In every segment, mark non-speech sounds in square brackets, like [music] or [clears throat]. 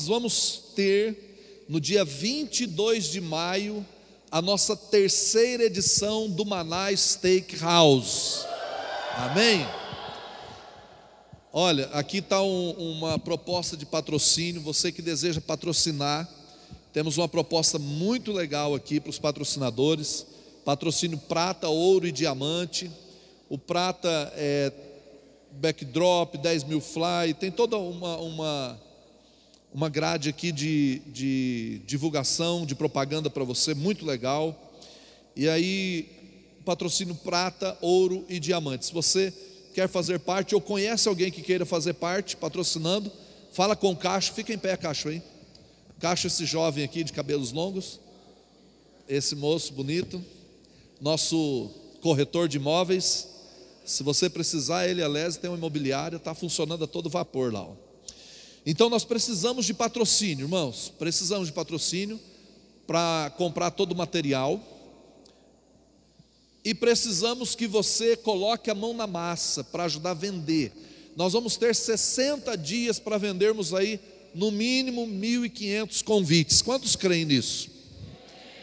Nós vamos ter no dia 22 de maio a nossa terceira edição do Maná Steakhouse. Amém? Olha, aqui está um, uma proposta de patrocínio. Você que deseja patrocinar, temos uma proposta muito legal aqui para os patrocinadores: patrocínio prata, ouro e diamante. O prata é backdrop, 10 mil fly, tem toda uma, uma, uma grade aqui de, de divulgação, de propaganda para você, muito legal. E aí, patrocínio prata, ouro e diamante. Se você quer fazer parte ou conhece alguém que queira fazer parte, patrocinando, fala com o Cacho, fica em pé, Cacho aí. Cacho, esse jovem aqui de cabelos longos, esse moço bonito, nosso corretor de imóveis. Se você precisar, ele, aliás, tem uma imobiliária, está funcionando a todo vapor lá. Ó. Então nós precisamos de patrocínio, irmãos. Precisamos de patrocínio para comprar todo o material. E precisamos que você coloque a mão na massa para ajudar a vender. Nós vamos ter 60 dias para vendermos aí no mínimo 1.500 convites. Quantos creem nisso?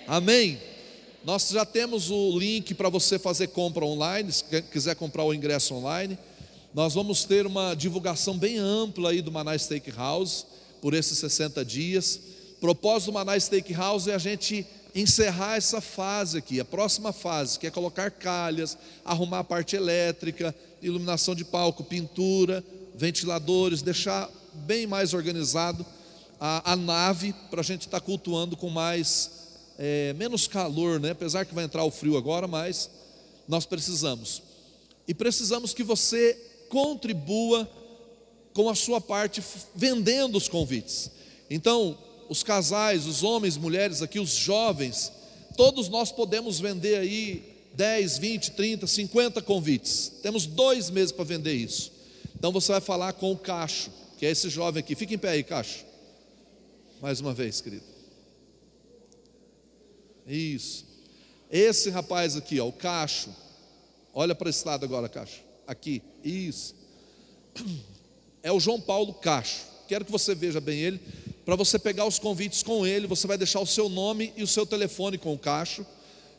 Amém? Nós já temos o link para você fazer compra online, se quiser comprar o ingresso online. Nós vamos ter uma divulgação bem ampla aí do Maná Steakhouse por esses 60 dias. O propósito do Maná Steakhouse é a gente encerrar essa fase aqui, a próxima fase, que é colocar calhas, arrumar a parte elétrica, iluminação de palco, pintura, ventiladores, deixar bem mais organizado a, a nave para a gente estar tá cultuando com mais é, menos calor, né? apesar que vai entrar o frio agora, mas nós precisamos. E precisamos que você contribua com a sua parte vendendo os convites. Então, os casais, os homens, mulheres aqui, os jovens, todos nós podemos vender aí 10, 20, 30, 50 convites. Temos dois meses para vender isso. Então você vai falar com o Cacho, que é esse jovem aqui. Fica em pé aí, Cacho. Mais uma vez, querido. Isso. Esse rapaz aqui, ó, o Cacho. Olha para esse lado agora, Cacho. Aqui. Isso. [clears throat] É o João Paulo Cacho. Quero que você veja bem ele. Para você pegar os convites com ele, você vai deixar o seu nome e o seu telefone com o Cacho.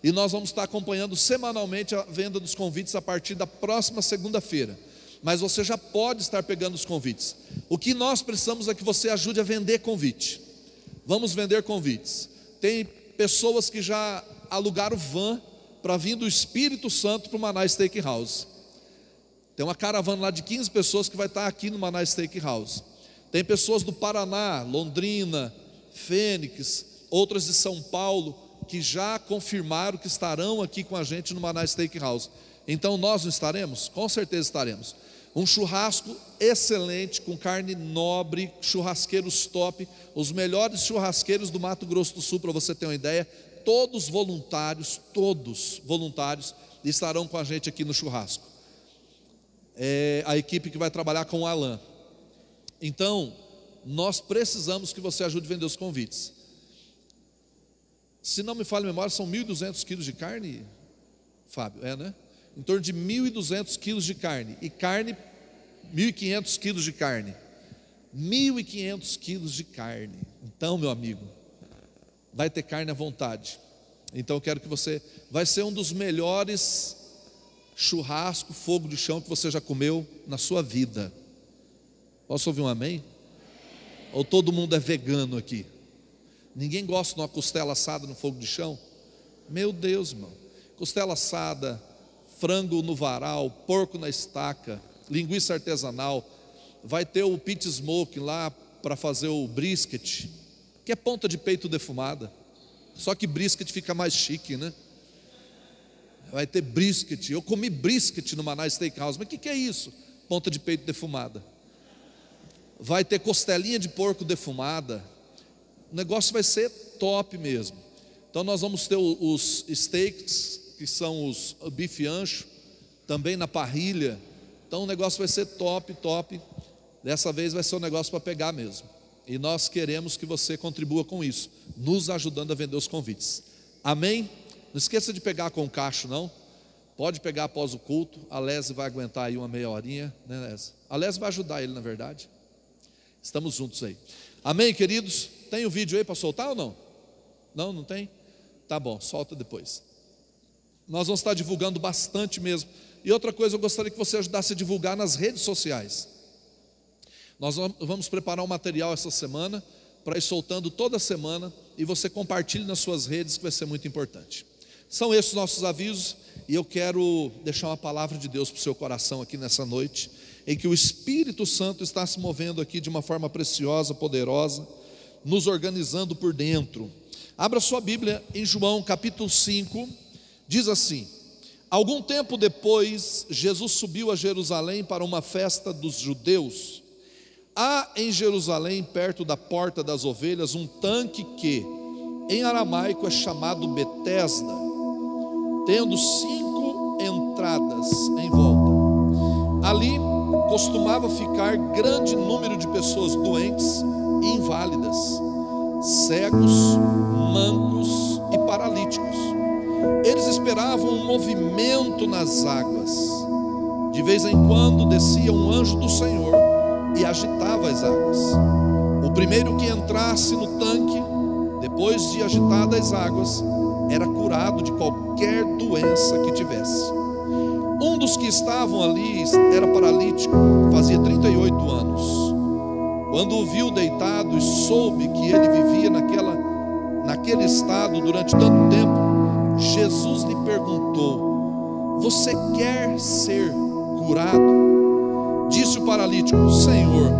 E nós vamos estar acompanhando semanalmente a venda dos convites a partir da próxima segunda-feira. Mas você já pode estar pegando os convites. O que nós precisamos é que você ajude a vender convite. Vamos vender convites. Tem pessoas que já alugaram van para vir do Espírito Santo para o Maná Steakhouse. Tem uma caravana lá de 15 pessoas que vai estar aqui no Maná Steakhouse. Tem pessoas do Paraná, Londrina, Fênix, outras de São Paulo, que já confirmaram que estarão aqui com a gente no Maná Steakhouse. Então nós não estaremos? Com certeza estaremos. Um churrasco excelente, com carne nobre, churrasqueiros top, os melhores churrasqueiros do Mato Grosso do Sul, para você ter uma ideia, todos voluntários, todos voluntários, estarão com a gente aqui no churrasco. É a equipe que vai trabalhar com o Alan. Então, nós precisamos que você ajude a vender os convites. Se não me falha a memória, são 1.200 quilos de carne, Fábio, é, né? Em torno de 1.200 quilos de carne. E carne 1.500 quilos de carne. 1.500 quilos de carne. Então, meu amigo, vai ter carne à vontade. Então, eu quero que você. Vai ser um dos melhores churrasco, fogo de chão que você já comeu na sua vida. Posso ouvir um amém? Ou todo mundo é vegano aqui? Ninguém gosta de uma costela assada no fogo de chão? Meu Deus, irmão. Costela assada, frango no varal, porco na estaca, linguiça artesanal, vai ter o pit smoke lá para fazer o brisket, que é ponta de peito defumada. Só que brisket fica mais chique, né? Vai ter brisket. Eu comi brisket no Manaus Steakhouse. Mas o que, que é isso? Ponta de peito defumada. Vai ter costelinha de porco defumada. O negócio vai ser top mesmo. Então nós vamos ter os steaks, que são os bife ancho, também na parrilha, então o negócio vai ser top, top. Dessa vez vai ser um negócio para pegar mesmo. E nós queremos que você contribua com isso, nos ajudando a vender os convites. Amém? Não esqueça de pegar com o cacho, não. Pode pegar após o culto. A Lese vai aguentar aí uma meia horinha, né, Lese? A Lese vai ajudar ele, na verdade. Estamos juntos aí. Amém, queridos? Tem o vídeo aí para soltar ou não? Não, não tem? Tá bom, solta depois. Nós vamos estar divulgando bastante mesmo. E outra coisa, eu gostaria que você ajudasse a divulgar nas redes sociais. Nós vamos preparar um material essa semana para ir soltando toda semana e você compartilhe nas suas redes, que vai ser muito importante. São esses nossos avisos e eu quero deixar uma palavra de Deus para o seu coração aqui nessa noite, em que o Espírito Santo está se movendo aqui de uma forma preciosa, poderosa, nos organizando por dentro. Abra sua Bíblia em João capítulo 5, diz assim: Algum tempo depois, Jesus subiu a Jerusalém para uma festa dos judeus. Há em Jerusalém, perto da porta das ovelhas, um tanque que, em aramaico, é chamado Betesda, tendo cinco entradas em volta. Ali costumava ficar grande número de pessoas doentes e inválidas, cegos, mancos e paralíticos. Eles esperavam um movimento nas águas. De vez em quando descia um anjo do Senhor e agitava as águas. O primeiro que entrasse no tanque, depois de agitadas as águas, era curado de qualquer doença que tivesse. Um dos que estavam ali era paralítico, fazia 38 anos. Quando o viu deitado e soube que ele vivia naquela, naquele estado durante tanto tempo, Jesus lhe perguntou: Você quer ser curado? Disse o paralítico: Senhor,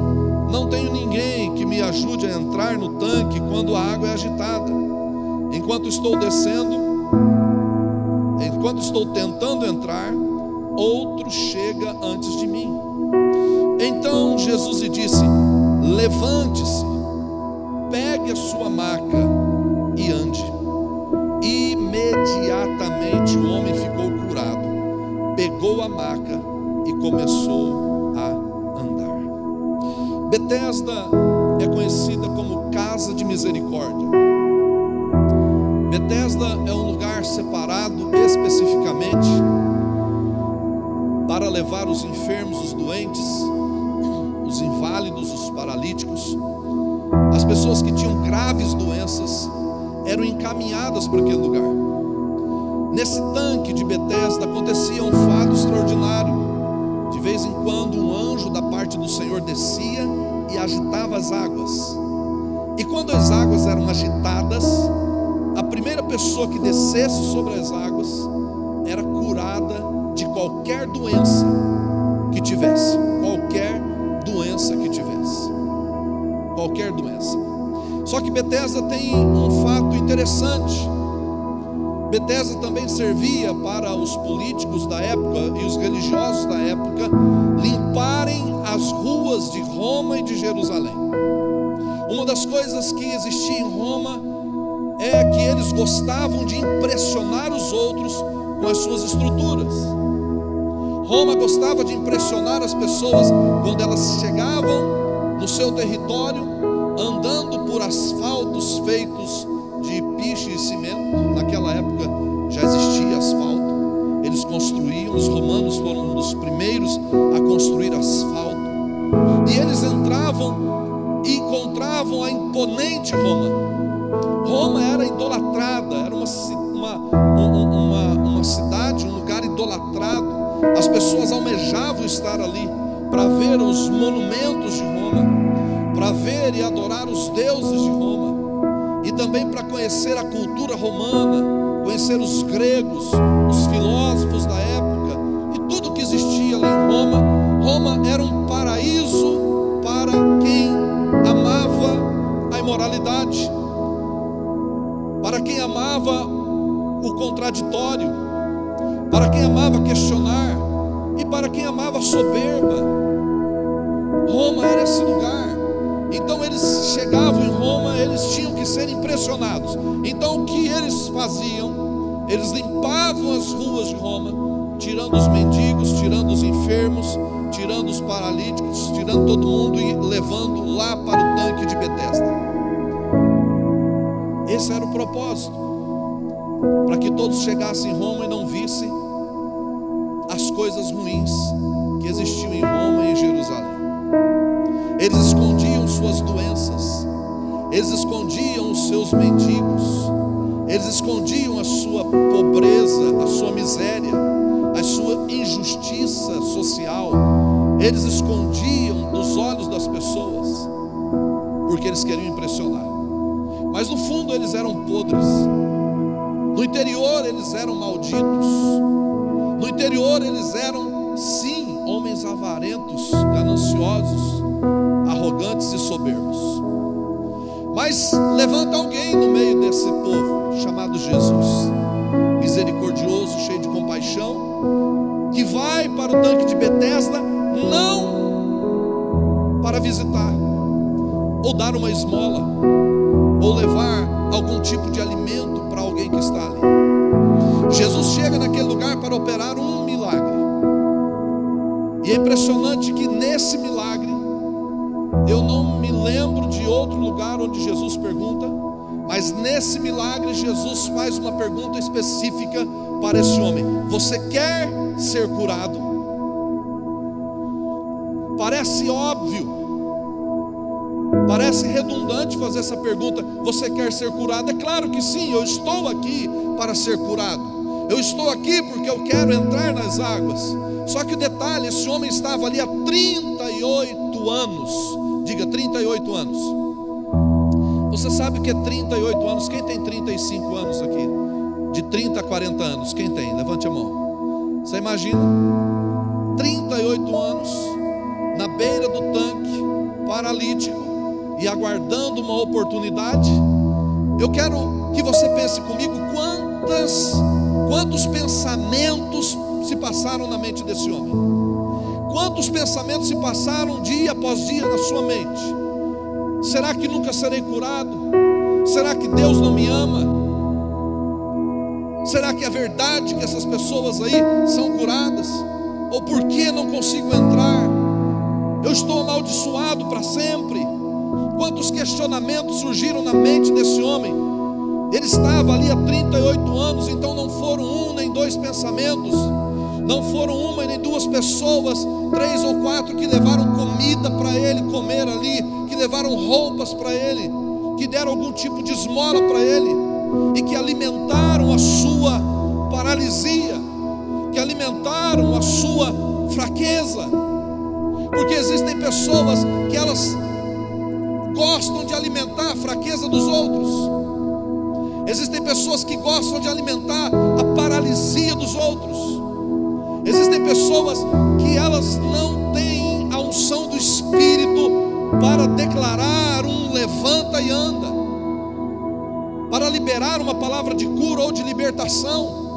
não tenho ninguém que me ajude a entrar no tanque quando a água é agitada. Enquanto estou descendo, enquanto estou tentando entrar, outro chega antes de mim. Então Jesus lhe disse: Levante-se, pegue a sua maca e ande. Imediatamente o homem ficou curado, pegou a maca e começou Betesda é conhecida como casa de misericórdia. Betesda é um lugar separado especificamente para levar os enfermos, os doentes, os inválidos, os paralíticos, as pessoas que tinham graves doenças eram encaminhadas para aquele lugar. Nesse tanque de Betesda acontecia um fato extraordinário. De vez em quando um anjo da parte do Senhor descia e agitava as águas. E quando as águas eram agitadas, primeira pessoa que descesse sobre as águas era curada de qualquer doença que tivesse, qualquer doença que tivesse. Qualquer doença. Só que Betesda tem um fato interessante. Betesda também servia para os políticos da época e os religiosos da época limparem as ruas de Roma e de Jerusalém. Uma das coisas que existia em Roma é que eles gostavam de impressionar os outros com as suas estruturas. Roma gostava de impressionar as pessoas quando elas chegavam no seu território andando por asfaltos feitos de piche e cimento. Naquela época já existia asfalto. Eles construíam, os romanos foram um dos primeiros a construir asfalto. E eles entravam e encontravam a imponente Roma. Roma era idolatrada, era uma, uma, uma, uma cidade, um lugar idolatrado. As pessoas almejavam estar ali para ver os monumentos de Roma, para ver e adorar os deuses de Roma e também para conhecer a cultura romana, conhecer os gregos, os filósofos da época e tudo que existia ali em Roma. Roma era um paraíso para quem amava a imoralidade, quem amava o contraditório, para quem amava questionar e para quem amava soberba. Roma era esse lugar. Então eles chegavam em Roma, eles tinham que ser impressionados. Então o que eles faziam? Eles limpavam as ruas de Roma, tirando os mendigos, tirando os enfermos, tirando os paralíticos, tirando todo mundo e levando lá para o tanque de Betesda. Esse era o propósito, para que todos chegassem em Roma e não vissem as coisas ruins que existiam em Roma e em Jerusalém. Eles escondiam eles escondiam os seus mendigos, eles escondiam a sua pobreza, a sua miséria, a sua injustiça social, eles escondiam dos olhos das pessoas, porque eles queriam impressionar. Mas no fundo eles eram podres, no interior eles eram malditos, no interior eles eram, sim, homens avarentos, gananciosos, arrogantes e soberbos. Mas levanta alguém no meio desse povo, chamado Jesus, misericordioso, cheio de compaixão, que vai para o tanque de Betesda não para visitar, ou dar uma esmola, ou levar algum tipo de alimento para alguém que está ali. Jesus chega naquele lugar para operar um milagre. E é impressionante que nesse milagre eu não me lembro de outro lugar onde Jesus pergunta, mas nesse milagre Jesus faz uma pergunta específica para esse homem: Você quer ser curado? Parece óbvio, parece redundante fazer essa pergunta: Você quer ser curado? É claro que sim, eu estou aqui para ser curado. Eu estou aqui porque eu quero entrar nas águas. Só que o detalhe: esse homem estava ali há 38 anos Diga 38 anos. Você sabe o que é 38 anos? Quem tem 35 anos aqui? De 30 a 40 anos. Quem tem? Levante a mão. Você imagina? 38 anos na beira do tanque, paralítico e aguardando uma oportunidade. Eu quero que você pense comigo quantas quantos pensamentos se passaram na mente desse homem. Quantos pensamentos se passaram dia após dia na sua mente? Será que nunca serei curado? Será que Deus não me ama? Será que é verdade que essas pessoas aí são curadas? Ou por que não consigo entrar? Eu estou amaldiçoado para sempre. Quantos questionamentos surgiram na mente desse homem? Ele estava ali há 38 anos, então não foram um nem dois pensamentos não foram uma nem duas pessoas, três ou quatro que levaram comida para ele comer ali, que levaram roupas para ele, que deram algum tipo de esmola para ele e que alimentaram a sua paralisia, que alimentaram a sua fraqueza. Porque existem pessoas que elas gostam de alimentar a fraqueza dos outros. Existem pessoas que gostam de alimentar a paralisia dos outros. Existem pessoas que elas não têm a unção do Espírito para declarar um levanta e anda, para liberar uma palavra de cura ou de libertação.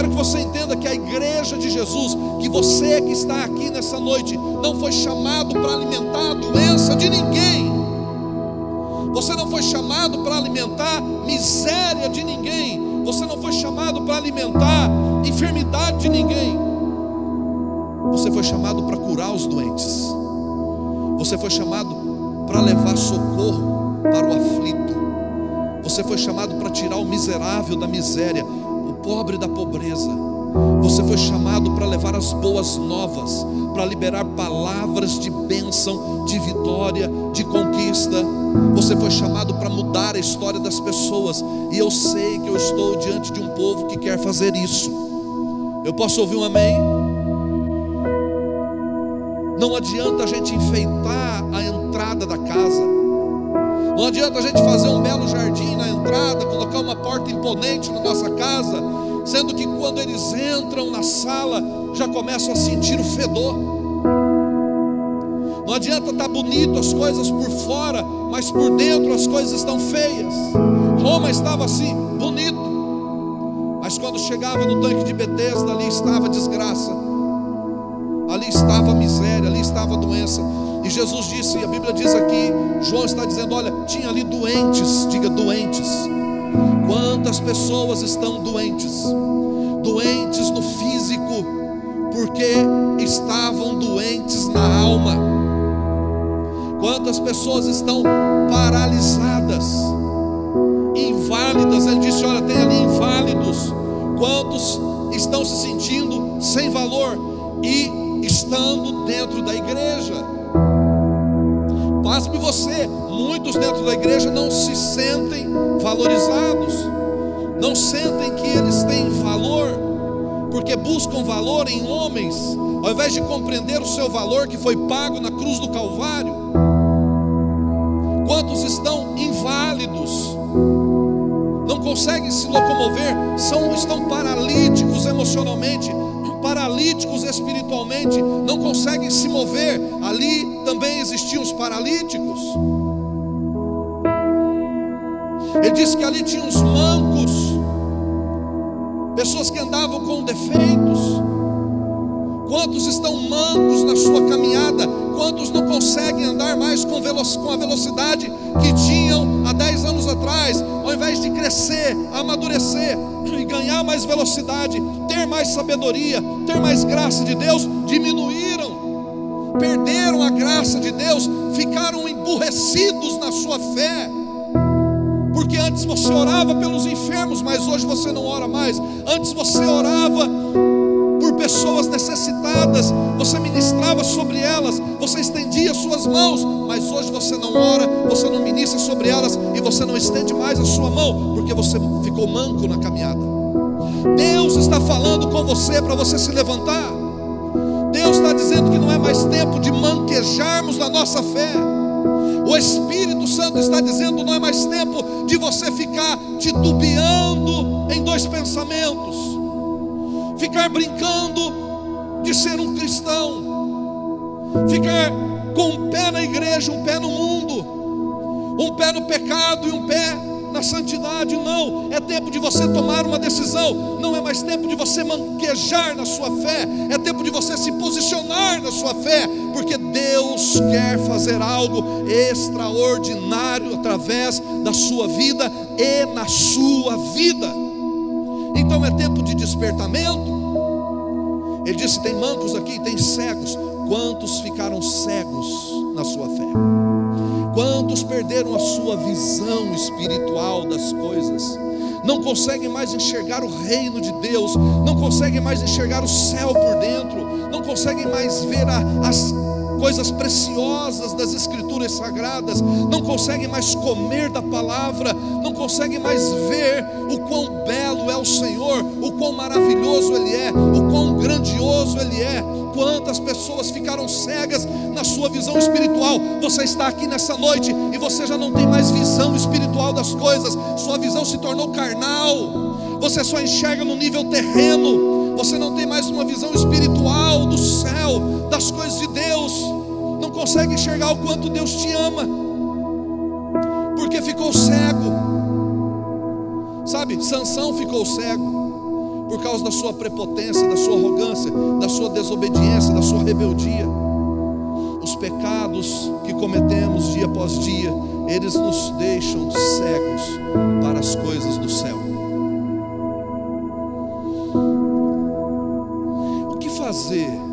Quero que você entenda que a igreja de Jesus, que você que está aqui nessa noite, não foi chamado para alimentar a doença de ninguém. Você não foi chamado para alimentar miséria de ninguém. Você não foi chamado para alimentar enfermidade de ninguém. Você foi chamado para curar os doentes. Você foi chamado para levar socorro para o aflito. Você foi chamado para tirar o miserável da miséria, pobre da pobreza. Você foi chamado para levar as boas novas, para liberar palavras de bênção, de vitória, de conquista. Você foi chamado para mudar a história das pessoas, e eu sei que eu estou diante de um povo que quer fazer isso. Eu posso ouvir um amém? Não adianta a gente enfeitar a entrada da casa. Não adianta a gente fazer um belo jardim na entrada, colocar uma porta imponente na nossa casa, sendo que quando eles entram na sala já começam a sentir o fedor. Não adianta estar tá bonito as coisas por fora, mas por dentro as coisas estão feias. Roma estava assim, bonito, mas quando chegava no tanque de Betesda, ali estava desgraça, ali estava miséria, ali estava doença. E Jesus disse, e a Bíblia diz aqui, João está dizendo: olha, tinha ali doentes, diga doentes. Quantas pessoas estão doentes? Doentes no físico, porque estavam doentes na alma. Quantas pessoas estão paralisadas, inválidas? Ele disse: Olha, tem ali inválidos. Quantos estão se sentindo sem valor e estando dentro da igreja? Pasme você, muitos dentro da igreja não se sentem valorizados, não sentem que eles têm valor, porque buscam valor em homens, ao invés de compreender o seu valor que foi pago na cruz do Calvário. Quantos estão inválidos, não conseguem se locomover, são, estão paralíticos emocionalmente, paralíticos espiritualmente, não conseguem se mover. Ali também existiam os paralíticos. Ele disse que ali tinha os mancos, pessoas que andavam com defeitos. Quantos estão mancos na sua caminhada? Quantos não conseguem andar mais com, a velocidade que tinham há 10 anos atrás? Ao invés de crescer, amadurecer [clears throat] e ganhar mais velocidade, ter mais sabedoria, ter mais graça de Deus, diminuíram, perderam a graça de Deus, ficaram emburrecidos na sua fé. Porque antes você orava pelos enfermos, mas hoje você não ora mais. Antes você orava pessoas necessitadas, você ministrava sobre elas, você estendia suas mãos, mas hoje você não ora, você não ministra sobre elas e você não estende mais a sua mão, porque você ficou manco na caminhada. Deus está falando com você para você se levantar. Deus está dizendo que não é mais tempo de manquejarmos na nossa fé. O Espírito Santo está dizendo não é mais tempo de você ficar titubeando em dois pensamentos ficar brincando de ser um cristão, ficar com um pé na igreja, um pé no mundo, um pé no pecado e um pé na santidade, não, é tempo de você tomar uma decisão, não é mais tempo de você manquejar na sua fé, é tempo de você se posicionar na sua fé, porque Deus quer fazer algo extraordinário através da sua vida e na sua vida. Então é tempo de despertamento. Ele disse: tem mancos aqui, tem cegos. Quantos ficaram cegos na sua fé? Quantos perderam a sua visão espiritual das coisas? Não conseguem mais enxergar o reino de Deus, não conseguem mais enxergar o céu por dentro, não conseguem mais ver a, as coisas preciosas das Escrituras sagradas, não conseguem mais comer da palavra, não conseguem mais ver o quão belo é o Senhor, o quão maravilhoso Ele é, o quão grandioso Ele é. Quantas pessoas ficaram cegas na sua visão espiritual? Você está aqui nessa noite e você já não tem mais visão espiritual das coisas, sua visão se tornou carnal, você só enxerga no nível terreno, você não tem mais uma visão espiritual do céu, das coisas não consegue enxergar o quanto Deus te ama, porque ficou cego. Sabe, Sansão ficou cego por causa da sua prepotência, da sua arrogância, da sua desobediência, da sua rebeldia. Os pecados que cometemos dia após dia, eles nos deixam cegos para as coisas do céu. O que fazer?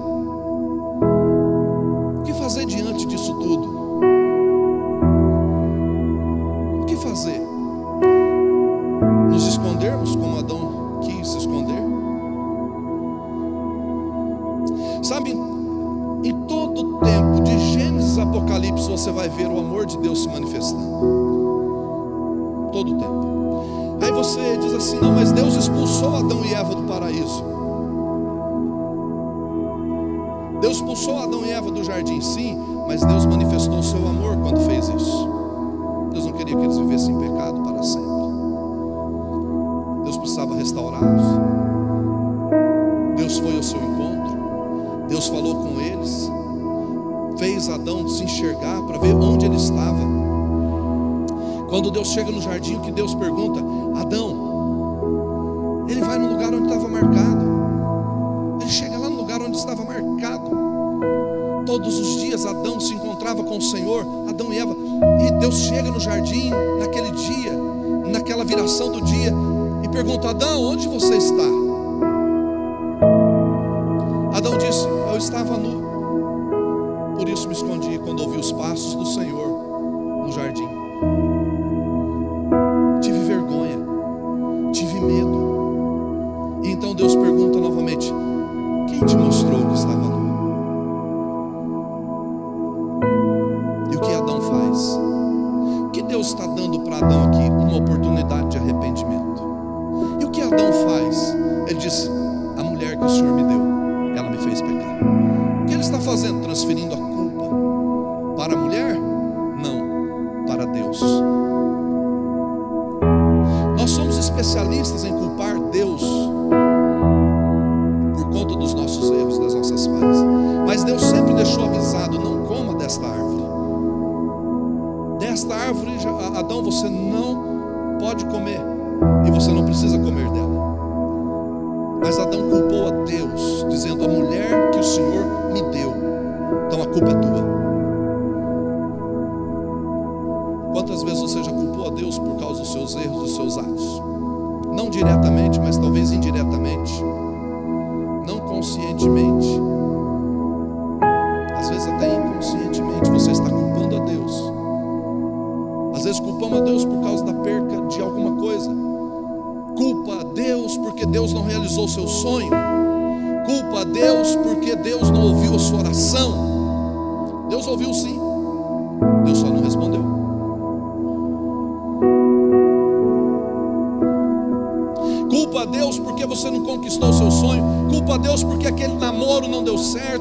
Ver o amor de Deus se manifestando. Todo tempo. Aí você diz assim: não, mas Deus expulsou Adão e Eva do paraíso. Deus expulsou Adão e Eva do jardim, sim, mas Deus manifestou o seu amor quando fez isso. Deus não queria que eles vivessem em pecado para sempre. Deus precisava restaurá-los. Deus foi ao seu encontro. Deus falou com eles. Fez Adão se enxergar para ver onde ele estava. Quando Deus chega no jardim, o que Deus pergunta? Adão, ele vai no lugar onde estava marcado. Ele chega lá no lugar onde estava marcado. Todos os dias Adão se encontrava com o Senhor, Adão e Eva. E Deus chega no jardim naquele dia, naquela viração do dia, e pergunta: Adão, onde você está? Adão disse: Eu estava nu, Ele diz: A mulher que o Senhor me deu, ela me fez pecar. O que ele está fazendo? Transferindo a culpa para a mulher?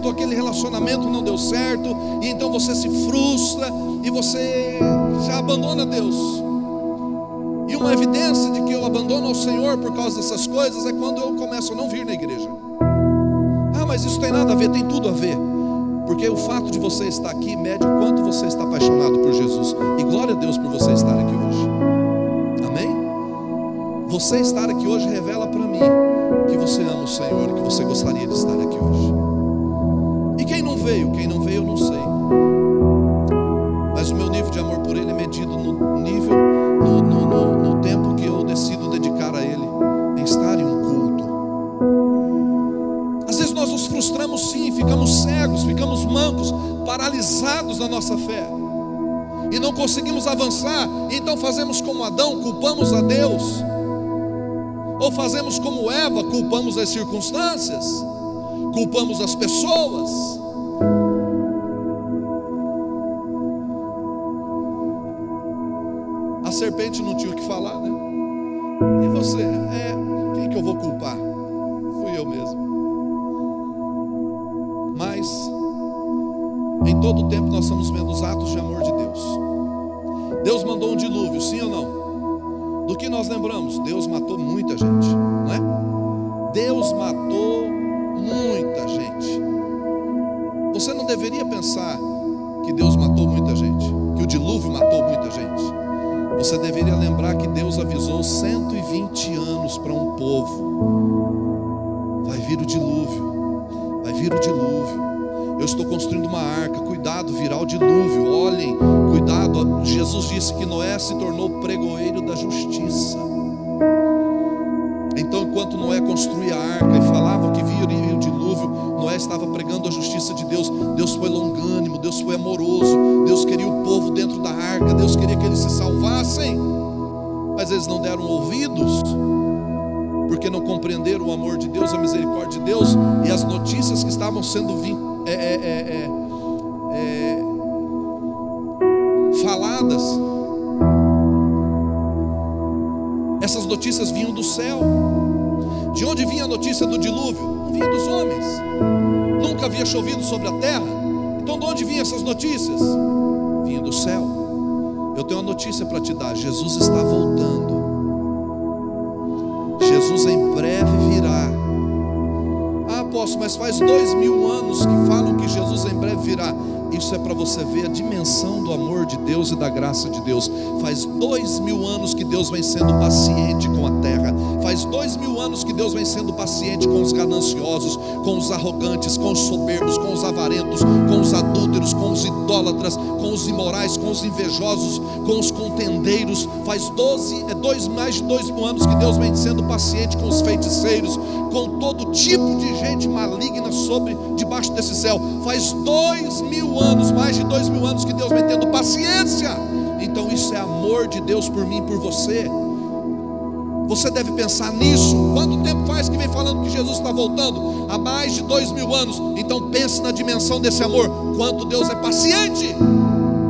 Certo, aquele relacionamento não deu certo, e então você se frustra e você já abandona Deus. E uma evidência de que eu abandono ao Senhor por causa dessas coisas é quando eu começo a não vir na igreja. Ah, mas isso tem nada a ver, tem tudo a ver. Porque o fato de você estar aqui mede o quanto você está apaixonado por Jesus. E glória a Deus por você estar aqui hoje. Amém? Você estar aqui hoje revela para mim que você ama o Senhor, que você gostaria de estar aqui hoje. Quem não veio? Quem não veio eu não sei. Mas o meu nível de amor por Ele é medido no nível no, no, no, no tempo que eu decido dedicar a Ele, em estar em um culto. Às vezes nós nos frustramos sim, ficamos cegos, ficamos mancos, paralisados na nossa fé, e não conseguimos avançar, então fazemos como Adão, culpamos a Deus, ou fazemos como Eva, culpamos as circunstâncias, culpamos as pessoas. A serpente não tinha o que falar, né? E você? É, quem que eu vou culpar? Fui eu mesmo. Mas, em todo o tempo, nós estamos vendo os atos de amor de Deus. Deus mandou um dilúvio, sim ou não? Do que nós lembramos? Deus matou muita gente, não é? Deus matou muita gente. Você não deveria pensar que Deus matou muita gente, que o dilúvio matou muita gente. Você deveria lembrar que Deus avisou 120 anos para um povo: vai vir o dilúvio, vai vir o dilúvio. Eu estou construindo uma arca, cuidado, virá o dilúvio. Olhem, cuidado. Jesus disse que Noé se tornou pregoeiro da justiça. Então, enquanto Noé construía a arca e falava que viria dilúvio, Noé estava pregando a justiça de Deus. Deus foi longânimo, Deus foi amoroso. Deus queria o povo dentro da arca, Deus queria que eles se salvassem. Mas eles não deram ouvidos, porque não compreenderam o amor de Deus, a misericórdia de Deus e as notícias que estavam sendo é, é, é, faladas. Essas notícias vinham do céu. De onde vinha a notícia do dilúvio? Vinha dos homens. Nunca havia chovido sobre a terra. Então, de onde vinham essas notícias? Vinha do céu. Eu tenho uma notícia para te dar: Jesus está voltando. Mas faz dois mil anos que falam que Jesus em breve virá. Isso é para você ver a dimensão do amor de Deus e da graça de Deus. Faz dois mil anos que Deus vem sendo paciente com a terra. Faz dois mil anos que Deus vem sendo paciente com os gananciosos, com os arrogantes, com os soberbos, com os avarentos, com os adúlteros, os idólatras, com os imorais, com os invejosos, com os contendeiros. Faz doze, é dois, mais de dois mil anos que Deus vem sendo paciente com os feiticeiros, com todo tipo de gente maligna sobre debaixo desse céu. Faz dois mil anos, mais de dois mil anos que Deus vem tendo paciência. Então isso é amor de Deus por mim, por você. Você deve pensar nisso. Quanto tempo faz que vem falando que Jesus está voltando? Há mais de dois mil anos. Então pense na dimensão desse amor. Quanto Deus é paciente.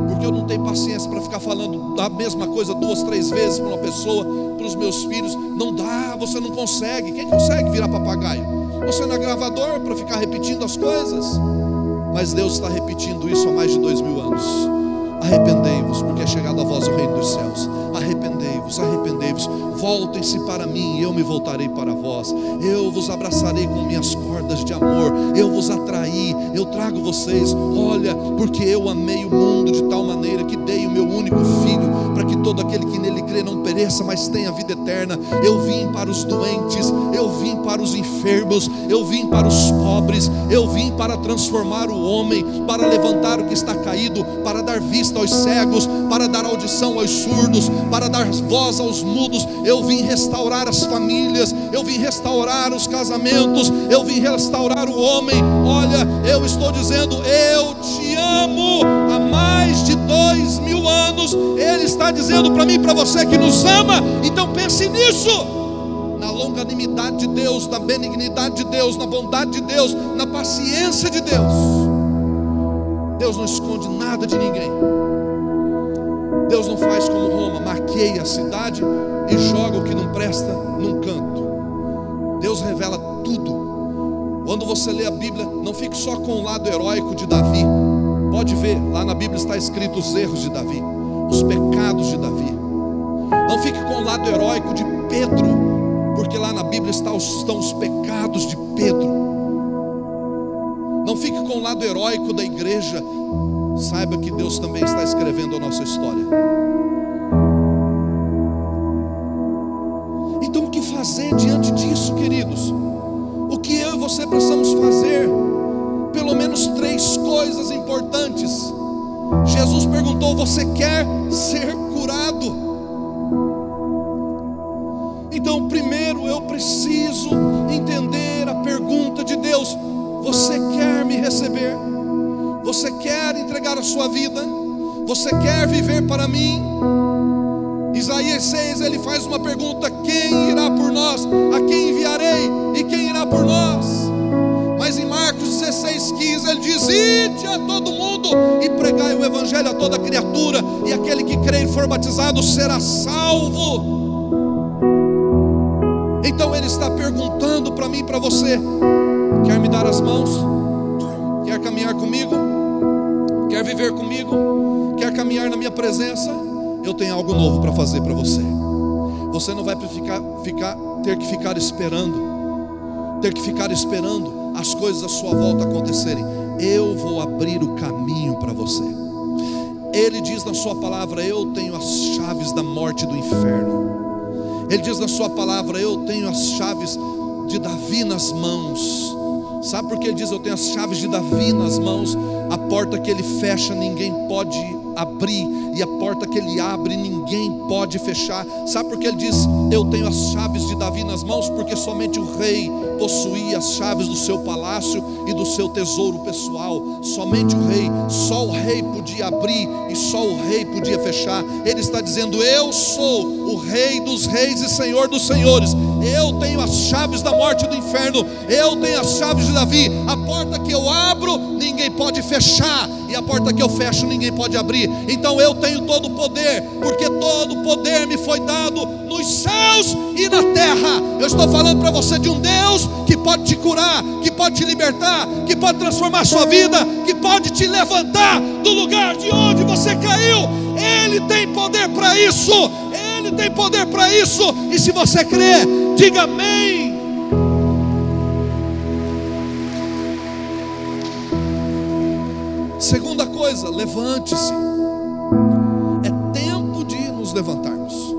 Porque eu não tenho paciência para ficar falando da mesma coisa duas, três vezes para uma pessoa, para os meus filhos. Não dá, você não consegue. Quem consegue virar papagaio? Você não é gravador para ficar repetindo as coisas. Mas Deus está repetindo isso há mais de dois mil anos. Arrependei-vos, porque é chegado a vós o reino dos céus. Arrependei-vos, arrependei-vos. Voltem-se para mim, e eu me voltarei para vós. Eu vos abraçarei com minhas cordas de amor. Eu vos atraí, eu trago vocês. Olha, porque eu amei o mundo de tal maneira que dei o meu único filho, para que todo aquele que nele crê não pereça, mas tenha vida eterna. Eu vim para os doentes, eu vim para os enfermos, eu vim para os pobres, eu vim para transformar o homem, para levantar o que está caído, para dar vista aos cegos, para dar audição aos surdos, para dar voz aos mudos. Eu vim restaurar as famílias, eu vim restaurar os casamentos, eu vim restaurar o homem. Olha, eu estou dizendo, eu te amo há mais de dois mil anos. Ele está dizendo para mim para você que nos ama, então pense nisso na longanimidade de Deus, na benignidade de Deus, na bondade de Deus, na paciência de Deus. Deus não esconde nada de ninguém. Deus não faz como Roma, maqueia a cidade e joga o que não presta num canto. Deus revela tudo. Quando você lê a Bíblia, não fique só com o lado heróico de Davi. Pode ver, lá na Bíblia está escrito os erros de Davi, os pecados de Davi. Não fique com o lado heróico de Pedro, porque lá na Bíblia estão os pecados de Pedro. Não fique com o lado heróico da igreja, saiba que Deus também está escrevendo a nossa história. Então, o que fazer diante disso, queridos? O que eu e você precisamos fazer? Pelo menos três coisas importantes. Jesus perguntou: Você quer ser curado? Então, primeiro eu preciso entender a pergunta de Deus: Você quer me receber? Você quer entregar a sua vida? Você quer viver para mim? Isaías 6 ele faz uma pergunta: Quem irá por nós? A quem enviarei? E quem irá por nós? Mas em Marcos 16, 15 ele diz: Ide a todo mundo e pregai o evangelho a toda criatura, e aquele que crer e for batizado será salvo. Então ele está perguntando para mim e para você: quer me dar as mãos? Quer caminhar comigo? Quer viver comigo? Quer caminhar na minha presença? Eu tenho algo novo para fazer para você. Você não vai ficar, ficar, ter que ficar esperando, ter que ficar esperando as coisas à sua volta acontecerem. Eu vou abrir o caminho para você. Ele diz na sua palavra: Eu tenho as chaves da morte e do inferno. Ele diz na sua palavra: Eu tenho as chaves de Davi nas mãos. Sabe por que ele diz: Eu tenho as chaves de Davi nas mãos? A porta que ele fecha, ninguém pode abrir, e a porta que ele abre, ninguém pode fechar. Sabe por que ele diz: Eu tenho as chaves de Davi nas mãos? Porque somente o rei possuía as chaves do seu palácio e do seu tesouro pessoal. Somente o rei, só o rei podia abrir e só o rei podia fechar. Ele está dizendo: Eu sou o rei dos reis e senhor dos senhores. Eu tenho as chaves da morte e do inferno. Eu tenho as chaves de Davi. A porta que eu abro, ninguém pode fechar. E a porta que eu fecho, ninguém pode abrir. Então eu tenho todo o poder, porque todo o poder me foi dado nos céus e na terra. Eu estou falando para você de um Deus que pode te curar, que pode te libertar, que pode transformar a sua vida, que pode te levantar do lugar de onde você caiu. Ele tem poder para isso. Ele tem poder para isso. E se você crê, diga amém. Segunda coisa, levante-se. É tempo de nos levantarmos.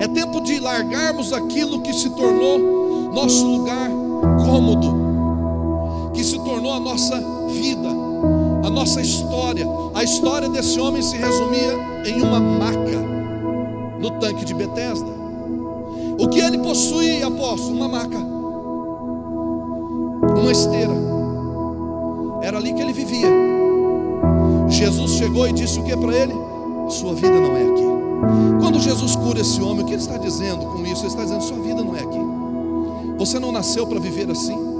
É tempo de largarmos aquilo que se tornou nosso lugar cômodo, que se tornou a nossa vida, a nossa história. A história desse homem se resumia em uma maca no tanque de Betesda. O que ele possuía, apóstolo? Uma maca, uma esteira. Era ali que ele vivia. Jesus chegou e disse o que para ele? Sua vida não é aqui. Quando Jesus cura esse homem, o que ele está dizendo com isso? Ele está dizendo: Sua vida não é aqui. Você não nasceu para viver assim.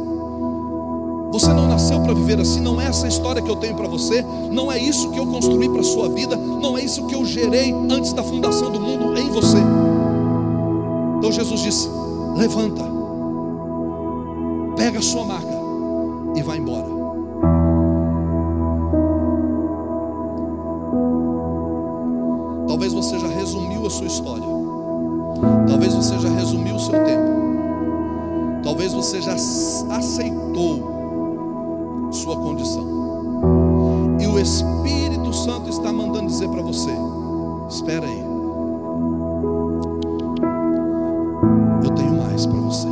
Você não nasceu para viver assim, não é essa história que eu tenho para você, não é isso que eu construí para a sua vida, não é isso que eu gerei antes da fundação do mundo em você. Então Jesus disse: levanta, pega a sua maca e vai embora. Talvez você já resumiu a sua história, talvez você já resumiu o seu tempo, talvez você já aceitou sua condição. E o Espírito Santo está mandando dizer para você: espera aí. Eu tenho mais para você.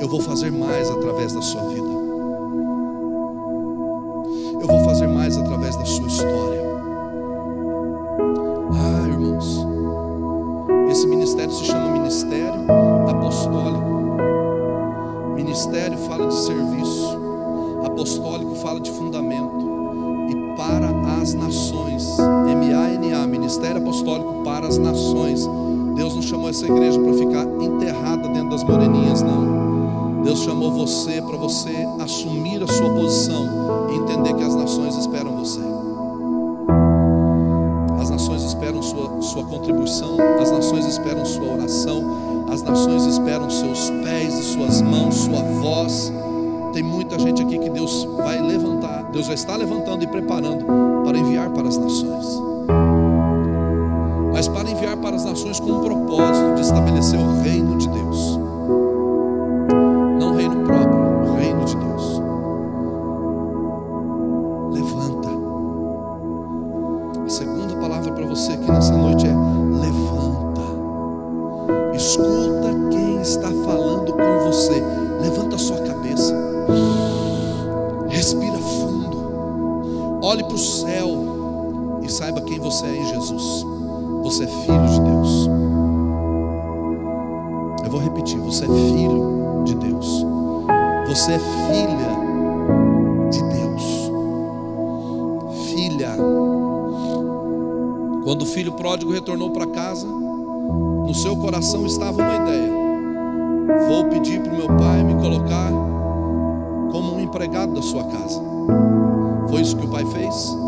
Eu vou fazer mais através da sua vida. Eu vou fazer mais através da sua história. Ah, irmãos, esse ministério se chama Ministério Apostólico. Ministério fala de serviço Ministério Apostólico para as nações. Deus não chamou essa igreja para ficar enterrada dentro das moreninhas, não. Deus chamou você para você assumir a sua posição e entender que as nações esperam você. As nações esperam sua, sua contribuição, as nações esperam sua oração, as nações esperam seus pés e suas mãos, sua voz. Tem muita gente aqui que Deus vai levantar, Deus já está levantando e preparando para enviar para as nações. Com o propósito de estabelecer o reino Você é filha de Deus. Filha. Quando o filho pródigo retornou para casa, no seu coração estava uma ideia: vou pedir para o meu pai me colocar como um empregado da sua casa. Foi isso que o pai fez?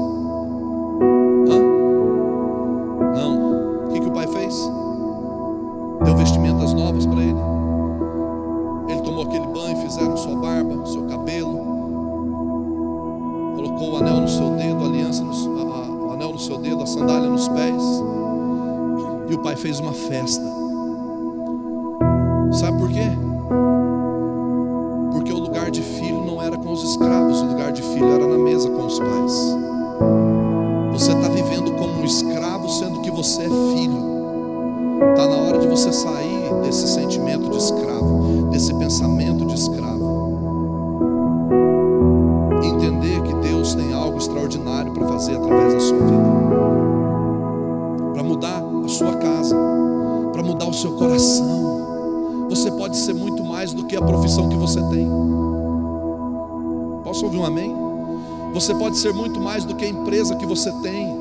A empresa que você tem.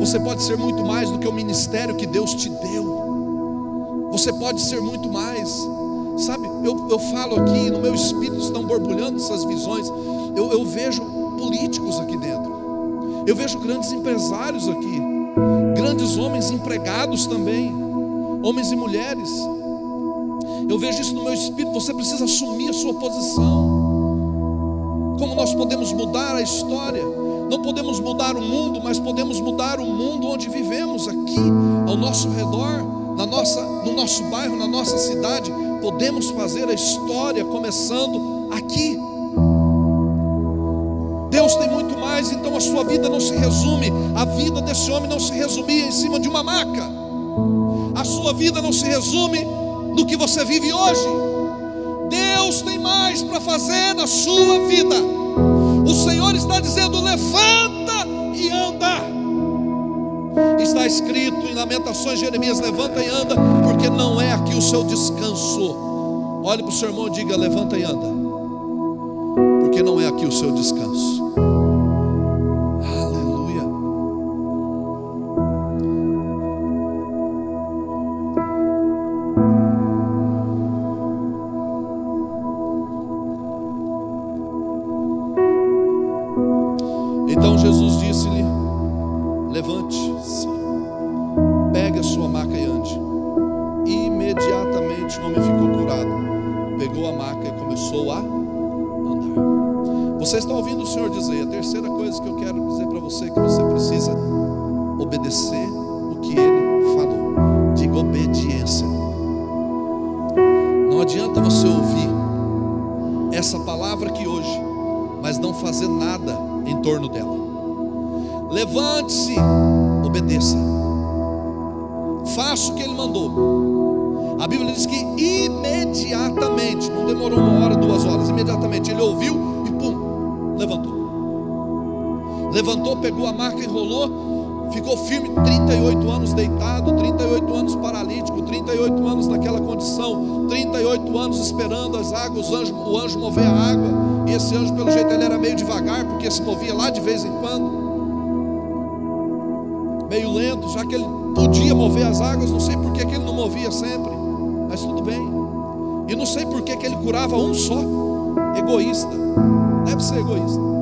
Você pode ser muito mais do que o ministério que Deus te deu. Você pode ser muito mais. Sabe, eu, eu falo aqui, no meu espírito estão borbulhando essas visões. Eu, eu vejo políticos aqui dentro. Eu vejo grandes empresários aqui. Grandes homens empregados também. Homens e mulheres. Eu vejo isso no meu espírito. Você precisa assumir a sua posição. Podemos mudar a história? Não podemos mudar o mundo, mas podemos mudar o mundo onde vivemos, aqui, ao nosso redor, na nossa, no nosso bairro, na nossa cidade. Podemos fazer a história começando aqui. Deus tem muito mais, então a sua vida não se resume, a vida desse homem não se resumia em cima de uma maca. A sua vida não se resume no que você vive hoje. Deus tem mais para fazer na sua vida. Senhor está dizendo: levanta e anda. Está escrito em Lamentações, Jeremias: levanta e anda, porque não é aqui o seu descanso. Olhe para o seu irmão e diga: levanta e anda, porque não é aqui o seu descanso. Levantou. Pegou a marca, enrolou, ficou firme 38 anos deitado, 38 anos paralítico, 38 anos naquela condição, 38 anos esperando as águas, o anjo, o anjo mover a água, e esse anjo, pelo jeito, ele era meio devagar, porque se movia lá de vez em quando meio lento, já que ele podia mover as águas, não sei por que, ele não movia sempre, mas tudo bem. E não sei por que ele curava um só, egoísta. Deve ser egoísta.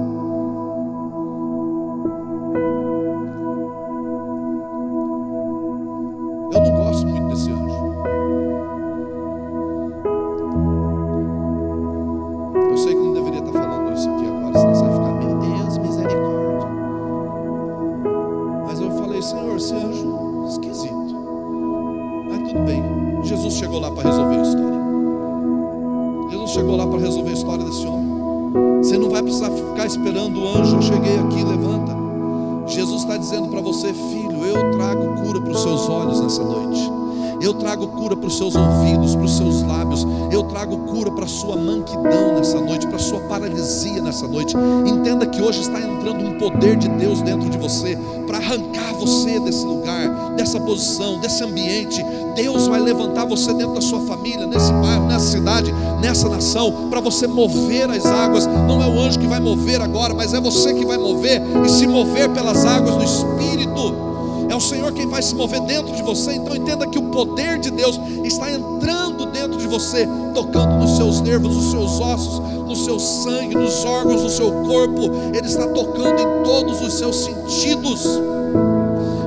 Desse ambiente. Deus vai levantar você dentro da sua família, nesse bairro, nessa cidade, nessa nação, para você mover as águas. Não é o anjo que vai mover agora, mas é você que vai mover e se mover pelas águas do Espírito. É o Senhor quem vai se mover dentro de você. Então entenda que o poder de Deus está entrando dentro de você, tocando nos seus nervos, nos seus ossos, no seu sangue, nos órgãos do seu corpo. Ele está tocando em todos os seus sentidos.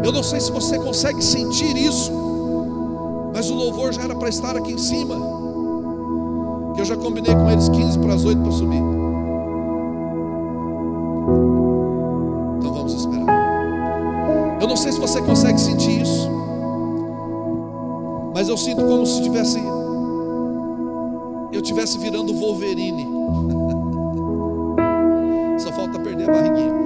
Eu não sei se você consegue sentir isso, mas o louvor já era para estar aqui em cima. Que eu já combinei com eles 15 para as 8 para subir. Então vamos esperar. Eu não sei se você consegue sentir isso, mas eu sinto como se tivesse eu tivesse virando Wolverine. [laughs] Só falta perder a barriguinha.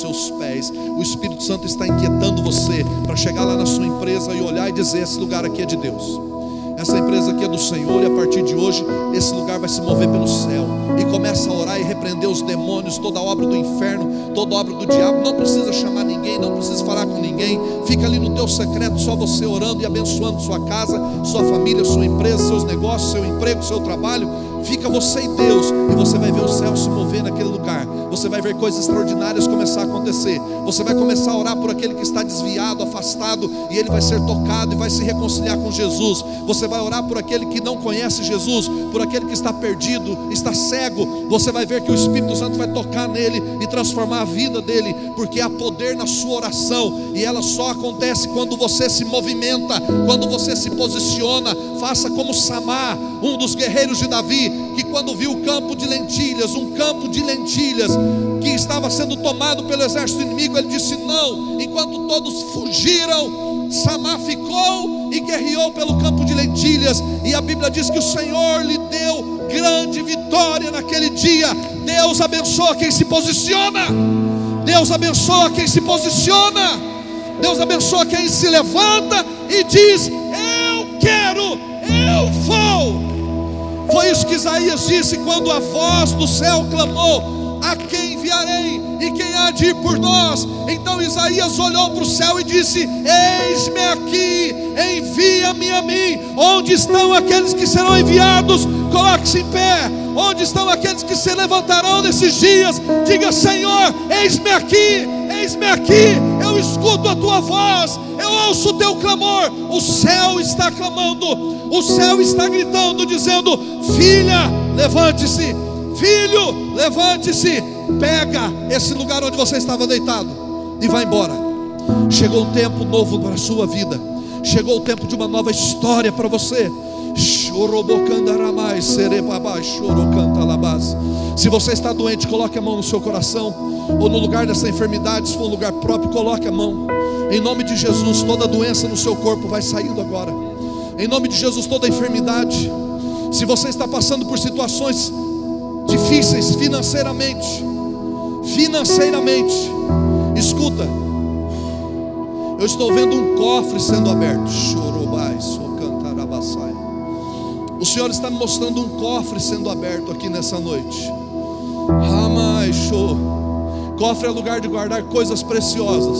Seus pés. O Espírito Santo está inquietando você para chegar lá na sua empresa e olhar e dizer: esse lugar aqui é de Deus. Essa empresa aqui é do Senhor e a partir de hoje esse lugar vai se mover pelo céu. E começa a orar e repreender os demônios, toda obra do inferno, toda obra do diabo. Não precisa chamar ninguém, não precisa falar com ninguém. Fica ali no teu secreto, só você orando e abençoando sua casa, sua família, sua empresa, seus negócios, seu emprego, seu trabalho. Fica você e Deus, e você vai ver o céu se mover naquele lugar. Você vai ver coisas extraordinárias começar a acontecer. Você vai começar a orar por aquele que está desviado, afastado, e ele vai ser tocado e vai se reconciliar com Jesus. Você vai orar por aquele que não conhece Jesus, por aquele que está perdido, está cego. Você vai ver que o Espírito Santo vai tocar nele e transformar a vida dele, porque há poder na sua oração, e ela só acontece quando você se movimenta, quando você se posiciona. Faça como Samar, um dos guerreiros de Davi, que quando viu o campo de lentilhas, um campo de lentilhas estava sendo tomado pelo exército inimigo, ele disse: Não, enquanto todos fugiram, Samar ficou e guerreou pelo campo de lentilhas, e a Bíblia diz que o Senhor lhe deu grande vitória naquele dia. Deus abençoa quem se posiciona, Deus abençoa quem se posiciona, Deus abençoa quem se levanta e diz: Eu quero, eu vou. Foi isso que Isaías disse quando a voz do céu clamou: A quem enviarei? e quem há de ir por nós? Então Isaías olhou para o céu e disse: Eis-me aqui, envia-me a mim. Onde estão aqueles que serão enviados? Coloque-se em pé. Onde estão aqueles que se levantarão nesses dias? Diga: Senhor, eis-me aqui, eis-me aqui. Eu escuto a tua voz, eu ouço o teu clamor. O céu está clamando, o céu está gritando, dizendo: Filha, levante-se Filho, levante-se, pega esse lugar onde você estava deitado e vai embora. Chegou um tempo novo para a sua vida. Chegou o tempo de uma nova história para você. Se você está doente, coloque a mão no seu coração, ou no lugar dessa enfermidade, se for um lugar próprio, coloque a mão. Em nome de Jesus, toda doença no seu corpo vai saindo agora. Em nome de Jesus, toda enfermidade. Se você está passando por situações difíceis financeiramente, financeiramente, escuta, eu estou vendo um cofre sendo aberto. O Senhor está me mostrando um cofre sendo aberto aqui nessa noite. Cofre é lugar de guardar coisas preciosas.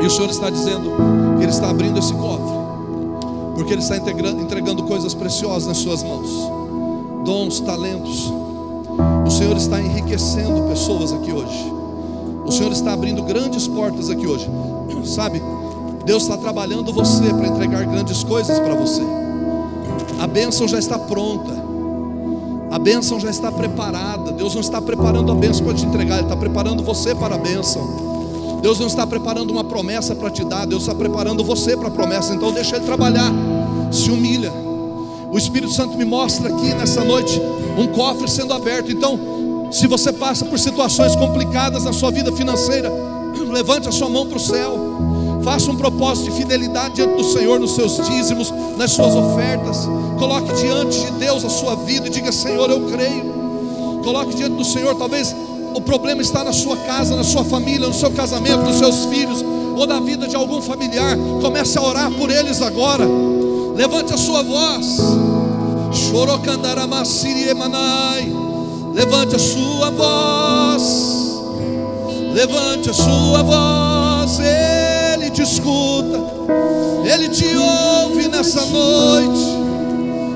E o Senhor está dizendo que Ele está abrindo esse cofre, porque Ele está entregando coisas preciosas nas suas mãos dons, talentos. O Senhor está enriquecendo pessoas aqui hoje. O Senhor está abrindo grandes portas aqui hoje. [clears throat] Sabe? Deus está trabalhando você para entregar grandes coisas para você. A bênção já está pronta. A bênção já está preparada. Deus não está preparando a bênção para te entregar, Ele está preparando você para a bênção. Deus não está preparando uma promessa para te dar, Deus está preparando você para a promessa. Então deixa Ele trabalhar. Se humilha. O Espírito Santo me mostra aqui nessa noite um cofre sendo aberto. Então, se você passa por situações complicadas na sua vida financeira, [clears throat] levante a sua mão para o céu. Faça um propósito de fidelidade diante do Senhor nos seus dízimos, nas suas ofertas. Coloque diante de Deus a sua vida e diga: Senhor, eu creio. Coloque diante do Senhor, talvez o problema está na sua casa, na sua família, no seu casamento, nos seus filhos, ou na vida de algum familiar. Comece a orar por eles agora. Levante a sua voz. Levante a sua voz. Levante a sua voz. Ele te escuta. Ele te ouve nessa noite.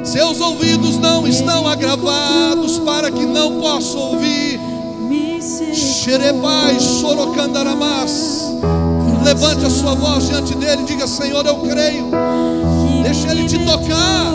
Seus ouvidos não estão agravados para que não possa ouvir. Xerebai, Sorocandaramas. Levante a sua voz diante dele e diga: Senhor, eu creio. Deixa Ele te tocar.